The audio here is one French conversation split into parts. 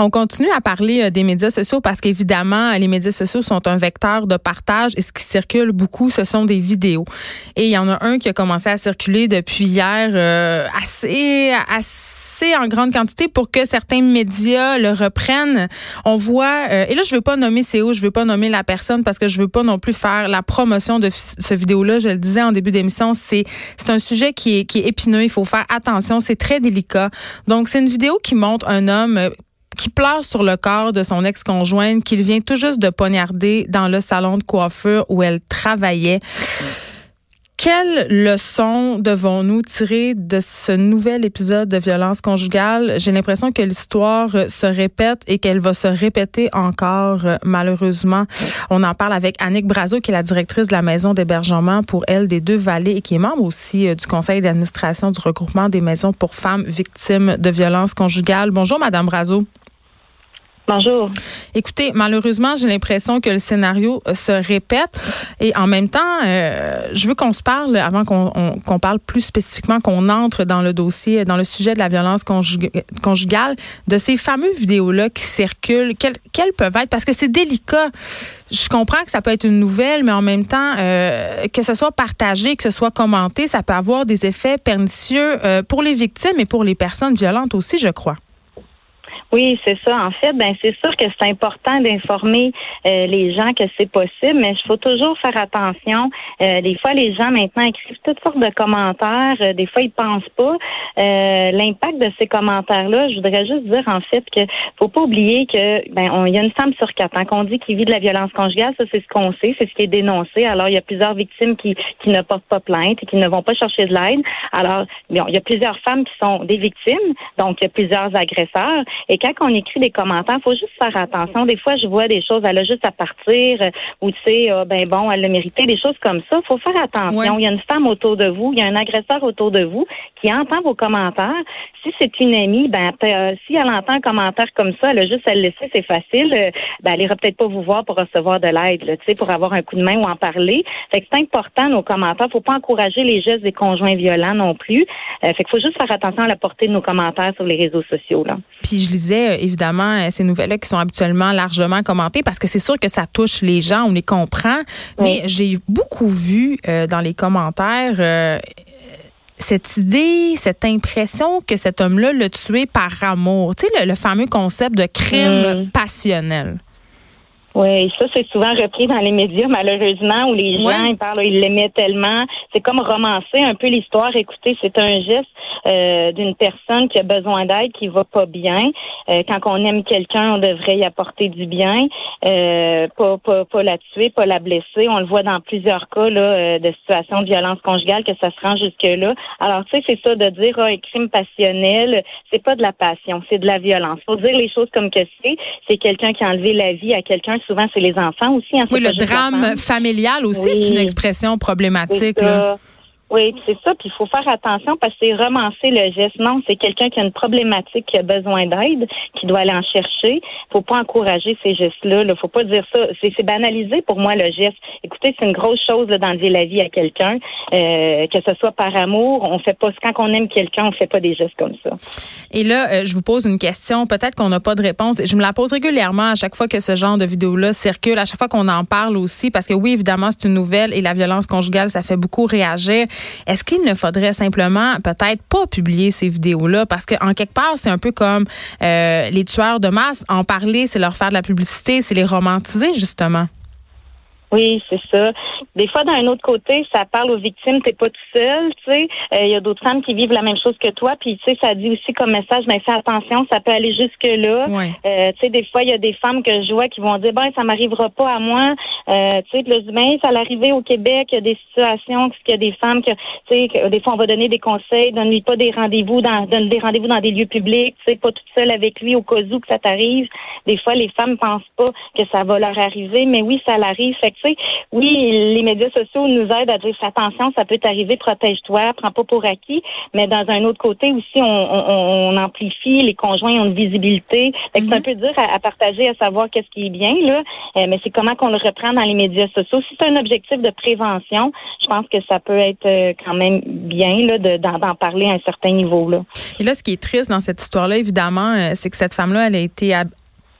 On continue à parler euh, des médias sociaux parce qu'évidemment, les médias sociaux sont un vecteur de partage et ce qui circule beaucoup, ce sont des vidéos. Et il y en a un qui a commencé à circuler depuis hier euh, assez, assez en grande quantité pour que certains médias le reprennent. On voit, euh, et là, je veux pas nommer CO, je veux pas nommer la personne parce que je veux pas non plus faire la promotion de ce vidéo-là. Je le disais en début d'émission, c'est c'est un sujet qui est, qui est épineux. Il faut faire attention. C'est très délicat. Donc, c'est une vidéo qui montre un homme qui pleure sur le corps de son ex-conjointe qu'il vient tout juste de poignarder dans le salon de coiffure où elle travaillait. Quelle leçon devons-nous tirer de ce nouvel épisode de violence conjugale? J'ai l'impression que l'histoire se répète et qu'elle va se répéter encore, malheureusement. On en parle avec Annick Brazo, qui est la directrice de la maison d'hébergement pour elle des Deux-Vallées et qui est membre aussi euh, du conseil d'administration du regroupement des maisons pour femmes victimes de violences conjugales. Bonjour, Madame Brazo. Bonjour. Écoutez, malheureusement, j'ai l'impression que le scénario euh, se répète et en même temps, euh, je veux qu'on se parle avant qu'on parle plus spécifiquement, qu'on entre dans le dossier, dans le sujet de la violence conjugale, de ces fameuses vidéos-là qui circulent. Quelles, peuvent être? Parce que c'est délicat. Je comprends que ça peut être une nouvelle, mais en même temps, euh, que ce soit partagé, que ce soit commenté, ça peut avoir des effets pernicieux pour les victimes et pour les personnes violentes aussi, je crois. Oui, c'est ça. En fait, ben c'est sûr que c'est important d'informer euh, les gens que c'est possible, mais il faut toujours faire attention. Euh, des fois, les gens maintenant écrivent toutes sortes de commentaires. Euh, des fois, ils pensent pas l'impact de ces commentaires-là. Je voudrais juste dire en fait que faut pas oublier que ben il y a une femme sur quatre. Hein, qu'on dit qu'il vit de la violence conjugale, ça c'est ce qu'on sait, c'est ce qui est dénoncé. Alors il y a plusieurs victimes qui qui ne portent pas plainte et qui ne vont pas chercher de l'aide. Alors il y a plusieurs femmes qui sont des victimes, donc il y a plusieurs agresseurs et quand on écrit des commentaires, faut juste faire attention. Des fois, je vois des choses, elle a juste à partir, euh, ou tu sais, ah, ben bon, elle l'a mérité, des choses comme ça. Faut faire attention. Il y a une femme autour de vous, il y a un agresseur autour de vous qui entend vos commentaires. Si c'est une amie, ben euh, si elle entend un commentaire comme ça, elle a juste à le laisser, c'est facile. Euh, ben, elle ira peut-être pas vous voir pour recevoir de l'aide, tu sais, pour avoir un coup de main ou en parler. Fait que c'est important nos commentaires. Faut pas encourager les gestes des conjoints violents non plus. fait qu'il faut juste faire attention à la portée de nos commentaires sur les réseaux sociaux là. Puis je lisais euh, évidemment euh, ces nouvelles-là qui sont habituellement largement commentées parce que c'est sûr que ça touche les gens, on les comprend. Mais j'ai beaucoup vu euh, dans les commentaires cette idée, cette impression que cet homme-là l'a tué par amour. Tu sais, le, fameux concept de crime mm. passionnel. Oui, ça c'est souvent repris dans les médias malheureusement où les gens ils parlent, ils l'aimaient tellement. C'est comme romancer un peu l'histoire. Écoutez, c'est un geste euh, d'une personne qui a besoin d'aide, qui va pas bien. Euh, quand on aime quelqu'un, on devrait y apporter du bien, euh, pas, pas, pas la tuer, pas la blesser. On le voit dans plusieurs cas là, de situations de violence conjugale que ça se rend jusque là. Alors tu sais, c'est ça de dire ah, un crime passionnel, c'est pas de la passion, c'est de la violence. Faut dire les choses comme que c'est. C'est quelqu'un qui a enlevé la vie à quelqu'un souvent c'est les enfants aussi. Hein, oui, le drame familial aussi, c'est une expression problématique. Oui, c'est ça. Puis il faut faire attention parce que c'est romancer le geste. Non, c'est quelqu'un qui a une problématique, qui a besoin d'aide, qui doit aller en chercher. Faut pas encourager ces gestes-là. Là. Faut pas dire ça. C'est banalisé pour moi le geste. Écoutez, c'est une grosse chose d'enlever la vie à quelqu'un, euh, que ce soit par amour. On fait pas quand on aime quelqu'un, on fait pas des gestes comme ça. Et là, euh, je vous pose une question. Peut-être qu'on n'a pas de réponse. Je me la pose régulièrement à chaque fois que ce genre de vidéo-là circule, à chaque fois qu'on en parle aussi, parce que oui, évidemment, c'est une nouvelle et la violence conjugale, ça fait beaucoup réagir. Est-ce qu'il ne faudrait simplement peut-être pas publier ces vidéos-là? Parce qu'en quelque part, c'est un peu comme euh, les tueurs de masse. En parler, c'est leur faire de la publicité, c'est les romantiser justement. Oui, c'est ça. Des fois, d'un autre côté, ça parle aux victimes, t'es pas tout seul, tu sais. Il euh, y a d'autres femmes qui vivent la même chose que toi, puis tu sais, ça dit aussi comme message, mais ben, fais attention, ça peut aller jusque là. Euh, tu sais, des fois, il y a des femmes que je vois qui vont dire, ben, ça m'arrivera pas à moi. Euh, tu sais, le ben, ça l'arrivée au Québec, il y a des situations, qu'il y a des femmes que, tu sais, des fois, on va donner des conseils, donne-lui pas des rendez-vous dans, donne des rendez-vous dans des lieux publics, tu sais, pas toute seule avec lui au cas où que ça t'arrive. Des fois, les femmes pensent pas que ça va leur arriver, mais oui, ça l'arrive. Fait que, tu sais, oui, les médias sociaux nous aident à dire attention, ça peut t'arriver, protège-toi, prends pas pour acquis. Mais dans un autre côté aussi, on, amplifie, les conjoints ont une visibilité. Fait que c'est un peu dur à, partager, à savoir qu'est-ce qui est bien, là. Euh, mais c'est comment qu'on le reprend dans les médias sociaux. Si c'est un objectif de prévention, je pense que ça peut être euh, quand même bien, là, d'en parler à un certain niveau, là. Et là, ce qui est triste dans cette histoire-là, évidemment, euh, c'est que cette femme-là, elle a été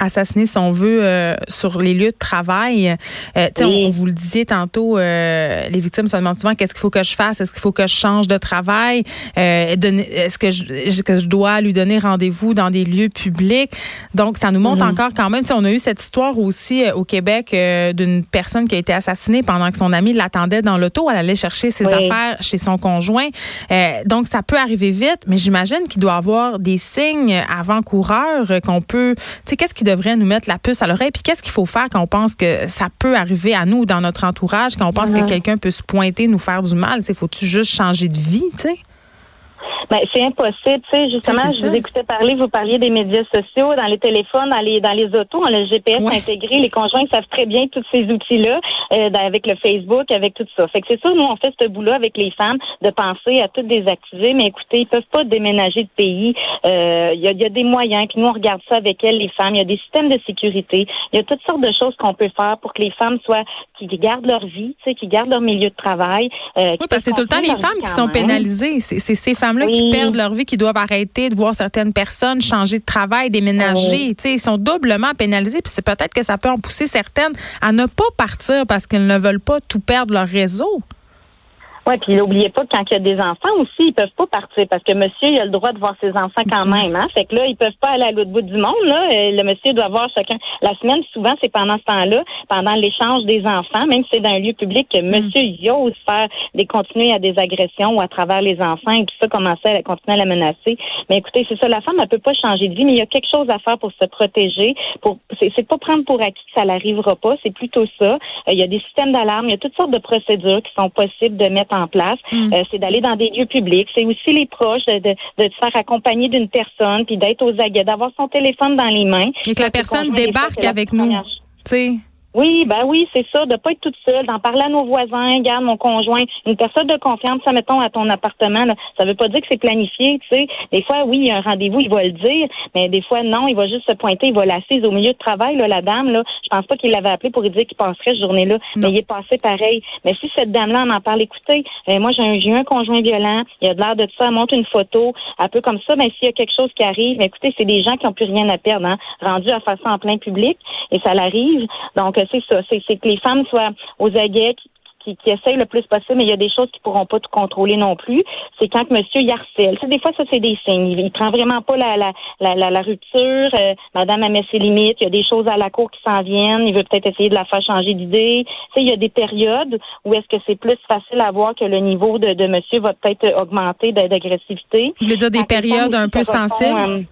assassiner son vœu euh, sur les lieux de travail. Euh, on, vous le disait tantôt, euh, les victimes se demandent souvent qu'est-ce qu'il faut que je fasse, est-ce qu'il faut que je change de travail, est-ce que je, que je dois lui donner rendez-vous dans des lieux publics? Donc, ça nous montre mm-hmm. encore quand même. On a eu cette histoire aussi au Québec d'une personne qui a été assassinée pendant que son ami l'attendait dans l'auto. Elle allait chercher ses affaires chez son conjoint. donc, ça peut arriver vite, mais j'imagine qu'il doit avoir des signes avant-coureurs qu'on peut. Tu sais, qu'est-ce qui devrait nous mettre la puce à l'oreille? Puis qu'est-ce qu'il faut faire quand on pense que ça peut arriver à nous dans notre entourage, quand on pense que quelqu'un peut se pointer, nous faire du mal? Faut-tu juste changer de vie, tu sais? Ben, c'est impossible. Tu sais, justement, je vous écoutais parler, vous parliez des médias sociaux, dans les téléphones, dans les dans les autos, le GPS intégré. Les conjoints savent très bien tous ces outils-là, euh, avec le Facebook, avec tout ça. Fait que c'est ça, nous, on fait ce boulot avec les femmes de penser à tout désactiver. Mais écoutez, ils peuvent pas déménager de pays. Euh, il y, a, y, a, des moyens. Puis nous, on regarde ça avec elles, les femmes. Il y a des systèmes de sécurité. Il y a toutes sortes de choses qu'on peut faire pour que les femmes soient qui gardent leur vie, tu sais, qui gardent leur milieu de travail. Euh, oui, parce que c'est tout le temps les femmes qui sont pénalisées. C'est ces femmes-là qui perdent leur vie, qui doivent arrêter de voir certaines personnes changer de travail, déménager. Ils sont doublement pénalisés. Puis c'est peut-être que ça peut en pousser certaines à ne pas partir parce qu'elles ne veulent pas tout perdre leur réseau. Oui, puis n'oubliez pas que quand il y a des enfants aussi, ils peuvent pas partir parce que monsieur, il a le droit de voir ses enfants quand même. Hein? Fait que là, ils peuvent pas aller à l'autre bout du monde. Là. Euh, le monsieur doit voir chacun. La semaine, souvent, c'est pendant ce temps-là, pendant l'échange des enfants, même si c'est dans un lieu public, que mm. monsieur il ose faire des continuer à des agressions ou à travers les enfants et tout ça, commencer à continuer à la menacer. Mais écoutez, c'est ça, la femme, elle peut pas changer de vie, mais il y a quelque chose à faire pour se protéger. Pour c'est pas prendre pour acquis que ça n'arrivera pas, c'est plutôt ça. Euh, il y a des systèmes d'alarme, il y a toutes sortes de procédures qui sont possibles de mettre en place. Mm. Euh, c'est d'aller dans des lieux publics. C'est aussi les proches de, de, de se faire accompagner d'une personne, puis d'être aux aguets, d'avoir son téléphone dans les mains. Et que la personne débarque avec nous. Tu sais. Oui, ben oui, c'est ça, de pas être toute seule, d'en parler à nos voisins, garde mon conjoint, une personne de confiance, ça mettons à ton appartement, là, ça veut pas dire que c'est planifié, tu sais. Des fois, oui, il y a un rendez-vous, il va le dire, mais des fois, non, il va juste se pointer, il va l'assise au milieu de travail, là, la dame, là. Je pense pas qu'il l'avait appelé pour lui dire qu'il passerait cette journée-là, mais il est passé pareil. Mais si cette dame-là en, en parle, écoutez, euh, moi, j'ai un, eu un conjoint violent, il a de l'air de ça, elle montre une photo, un peu comme ça, mais s'il y a quelque chose qui arrive, mais écoutez, c'est des gens qui ont plus rien à perdre, hein, rendu à faire ça en plein public, et ça l'arrive. Donc, c'est ça, c'est que les femmes soient aux aguets, qui, qui essayent le plus possible, mais il y a des choses qui pourront pas tout contrôler non plus. C'est quand monsieur y harcèle. des fois, ça, c'est des signes. Il, il, prend vraiment pas la, la, la, la, rupture. Euh, madame a mis ses limites. Il y a des choses à la cour qui s'en viennent. Il veut peut-être essayer de la faire changer d'idée. Tu il y a des périodes où est-ce que c'est plus facile à voir que le niveau de, de monsieur va peut-être augmenter d'agressivité. Vous voulez dire des périodes un peu sensibles?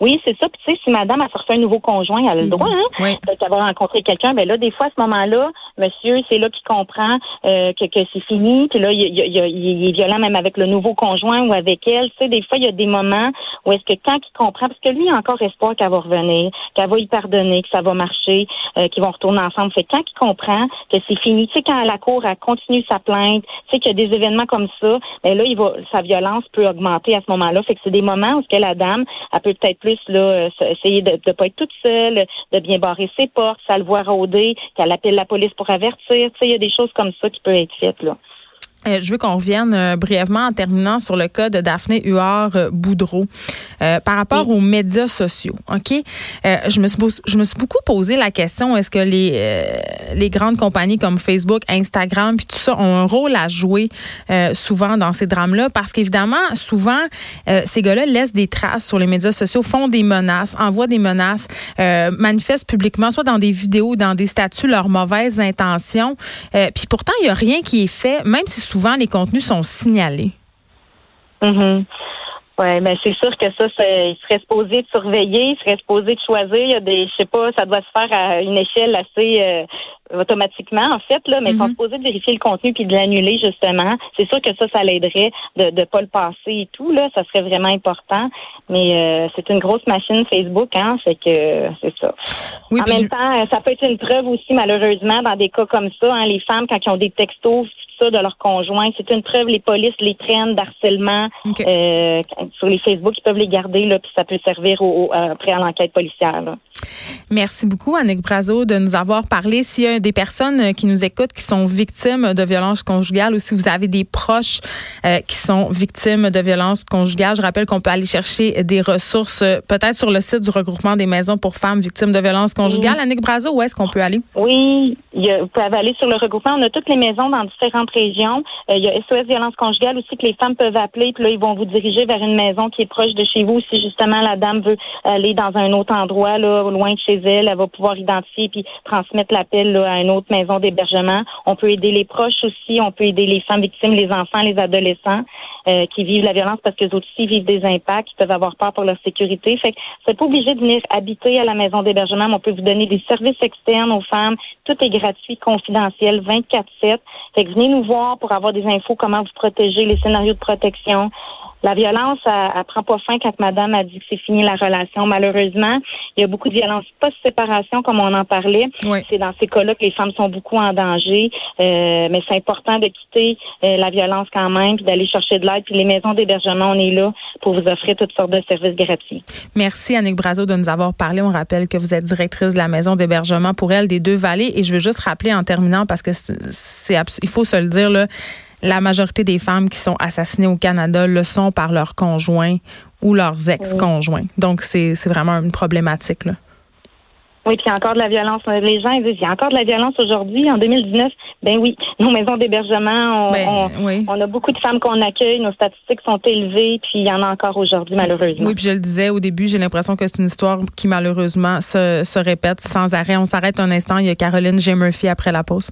Oui, c'est ça. Puis tu sais, si madame a sorti un nouveau conjoint, elle a le mhm. droit, hein, oui. d'avoir rencontré quelqu'un. Ben là, des fois, à ce moment-là, monsieur, c'est là qu'il comprend euh, que, que c'est fini. Puis là, il, il, il, est violent même avec le nouveau conjoint ou avec elle. Tu sais, des fois, il y a des moments où est-ce que quand il comprend, parce que lui, il a encore espoir qu'elle va revenir, qu'elle va y pardonner, que ça va marcher, euh, qu'ils vont retourner ensemble. Fait quand il comprend que c'est fini, tu sais, quand à la cour, elle continue sa plainte, tu sais, qu'il y a des événements comme ça, ben là, il va, sa violence peut augmenter à ce moment-là. Fait que c'est des moments où ce que la dame, elle peut peut-être plus là, euh, essayer de ne pas être toute seule, de bien barrer ses portes, ça le voit rôder, qu'elle appelle la police pour avertir. Tu sais, il y a des choses comme ça qui peuvent être faites là. Euh, je veux qu'on revienne euh, brièvement en terminant sur le cas de Daphné Huard-Boudreau euh, par rapport aux médias sociaux. Ok, je me suis je me suis beaucoup posé la question est-ce que les les grandes compagnies comme Facebook, Instagram puis tout ça ont un rôle à jouer souvent dans ces drames-là? Parce qu'évidemment souvent ces gars-là laissent des traces sur les médias sociaux, font des menaces, envoient des menaces, manifestent publiquement soit dans des vidéos, dans des statuts leurs mauvaises intentions. puis pourtant il y a rien qui est fait, même si souvent les contenus sont signalés. Mm Oui, mais c'est sûr que ça, il serait supposé de surveiller, il serait supposé de choisir. Il y a des, je sais pas, ça doit se faire à une échelle assez, euh, automatiquement, en fait, là, mais Mhm. supposés de vérifier le contenu puis de l'annuler, justement. C'est sûr que ça, ça l'aiderait de ne pas le passer et tout, là. Ça serait vraiment important. Mais euh, c'est une grosse machine Facebook, hein. C'est que c'est ça. Oui, en même je- temps, ça peut être une preuve aussi, malheureusement, dans des cas comme ça, hein, les femmes, quand ils ont des textos, tout ça, de leur conjoint, c'est une preuve, les polices les traînent d'harcèlement euh, sur les Facebook, ils peuvent les garder, là, puis ça peut servir au, au- après à l'enquête policière. Là. Merci beaucoup, Annick Brazo, de nous avoir parlé. S'il y a des personnes euh, qui nous écoutent qui sont victimes de violences conjugales ou si vous avez des proches euh, qui sont victimes de violences conjugales, je rappelle qu'on peut aller chercher des ressources euh, peut-être sur le site du regroupement des maisons pour femmes victimes de violences conjugales. Annick Brazo, où est-ce qu'on peut aller? Oui, vous pouvez aller sur le regroupement. On a toutes les maisons dans différentes régions. Il y a SOS Violence Conjugale aussi que les femmes peuvent appeler. Puis là, ils vont vous diriger vers une maison qui est proche de chez vous. Si justement la dame veut aller dans un autre endroit, là, loin de chez elle, elle va pouvoir identifier puis transmettre l'appel là, à une autre maison d'hébergement. On peut aider les proches aussi. On peut aider les femmes victimes, les enfants, les adolescents euh, qui vivent la violence parce que les autres aussi vivent des impacts, qui peuvent avoir peur pour leur sécurité. Fait que n'êtes pas obligé de venir habiter à la maison d'hébergement, mais on peut vous donner des services externes aux femmes. Tout est gratuit, confidentiel, 24-7. Fait que venez nous voir pour avoir des infos, comment vous protéger, les scénarios de protection. La violence, elle, elle prend pas fin quand madame a dit que c'est fini la relation. Malheureusement, il y a beaucoup de violence post-séparation, comme on en parlait. Oui. C'est dans ces cas-là que les femmes sont beaucoup en danger. Euh, mais c'est important de quitter euh, la violence quand même, puis d'aller chercher de l'aide. Puis les maisons d'hébergement, on est là pour vous offrir toutes sortes de services gratuits. Merci, Annick Brazo, de nous avoir parlé. On rappelle que vous êtes directrice de la maison d'hébergement pour elle des Deux-Vallées. Et je veux juste rappeler en terminant, parce que c'est, il faut se le dire, là, la majorité des femmes qui sont assassinées au Canada le sont par leurs conjoints ou leurs ex-conjoints. Donc, c'est, vraiment une problématique. Là. Oui, puis il y a encore de la violence. Les gens ils disent il y a encore de la violence aujourd'hui, en 2019. Ben oui, nos maisons d'hébergement, on, Ben, on- oui. on a beaucoup de femmes qu'on accueille, nos statistiques sont élevées, puis il y en a encore aujourd'hui, malheureusement. Oui, puis je le disais au début, j'ai l'impression que c'est une histoire qui malheureusement se, se répète sans arrêt. On s'arrête un instant. Il y a Caroline J. Murphy après la pause.